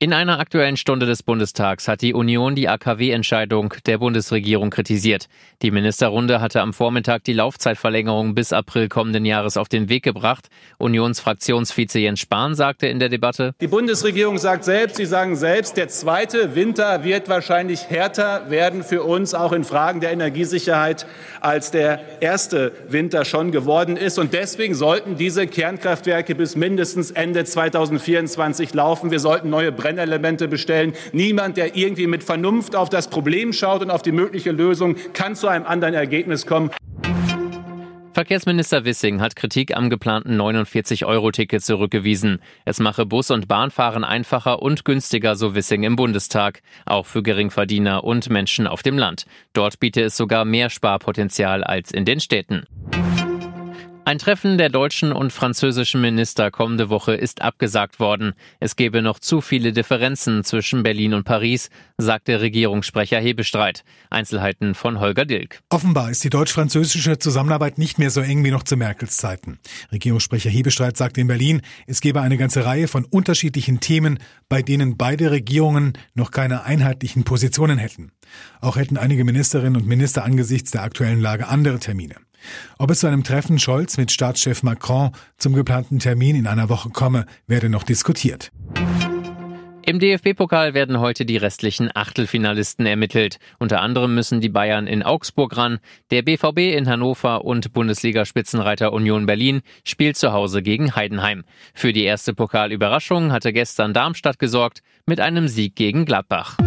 In einer aktuellen Stunde des Bundestags hat die Union die AKW-Entscheidung der Bundesregierung kritisiert. Die Ministerrunde hatte am Vormittag die Laufzeitverlängerung bis April kommenden Jahres auf den Weg gebracht. Unionsfraktionsvize Jens Spahn sagte in der Debatte, Die Bundesregierung sagt selbst, Sie sagen selbst, der zweite Winter wird wahrscheinlich härter werden für uns, auch in Fragen der Energiesicherheit, als der erste Winter schon geworden ist. Und deswegen sollten diese Kernkraftwerke bis mindestens Ende 2024 laufen. Wir sollten neue Brennelemente bestellen. Niemand, der irgendwie mit Vernunft auf das Problem schaut und auf die mögliche Lösung, kann zu einem anderen Ergebnis kommen. Verkehrsminister Wissing hat Kritik am geplanten 49-Euro-Ticket zurückgewiesen. Es mache Bus- und Bahnfahren einfacher und günstiger, so Wissing im Bundestag. Auch für Geringverdiener und Menschen auf dem Land. Dort biete es sogar mehr Sparpotenzial als in den Städten. Ein Treffen der deutschen und französischen Minister kommende Woche ist abgesagt worden. Es gebe noch zu viele Differenzen zwischen Berlin und Paris, sagte Regierungssprecher Hebestreit. Einzelheiten von Holger Dilk. Offenbar ist die deutsch-französische Zusammenarbeit nicht mehr so eng wie noch zu Merkels Zeiten. Regierungssprecher Hebestreit sagte in Berlin, es gebe eine ganze Reihe von unterschiedlichen Themen, bei denen beide Regierungen noch keine einheitlichen Positionen hätten. Auch hätten einige Ministerinnen und Minister angesichts der aktuellen Lage andere Termine. Ob es zu einem Treffen Scholz mit Staatschef Macron zum geplanten Termin in einer Woche komme, werde noch diskutiert. Im DFB-Pokal werden heute die restlichen Achtelfinalisten ermittelt. Unter anderem müssen die Bayern in Augsburg ran, der BVB in Hannover und Bundesliga-Spitzenreiter Union Berlin spielt zu Hause gegen Heidenheim. Für die erste Pokalüberraschung hatte gestern Darmstadt gesorgt mit einem Sieg gegen Gladbach.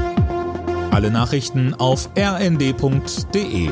Alle Nachrichten auf rnd.de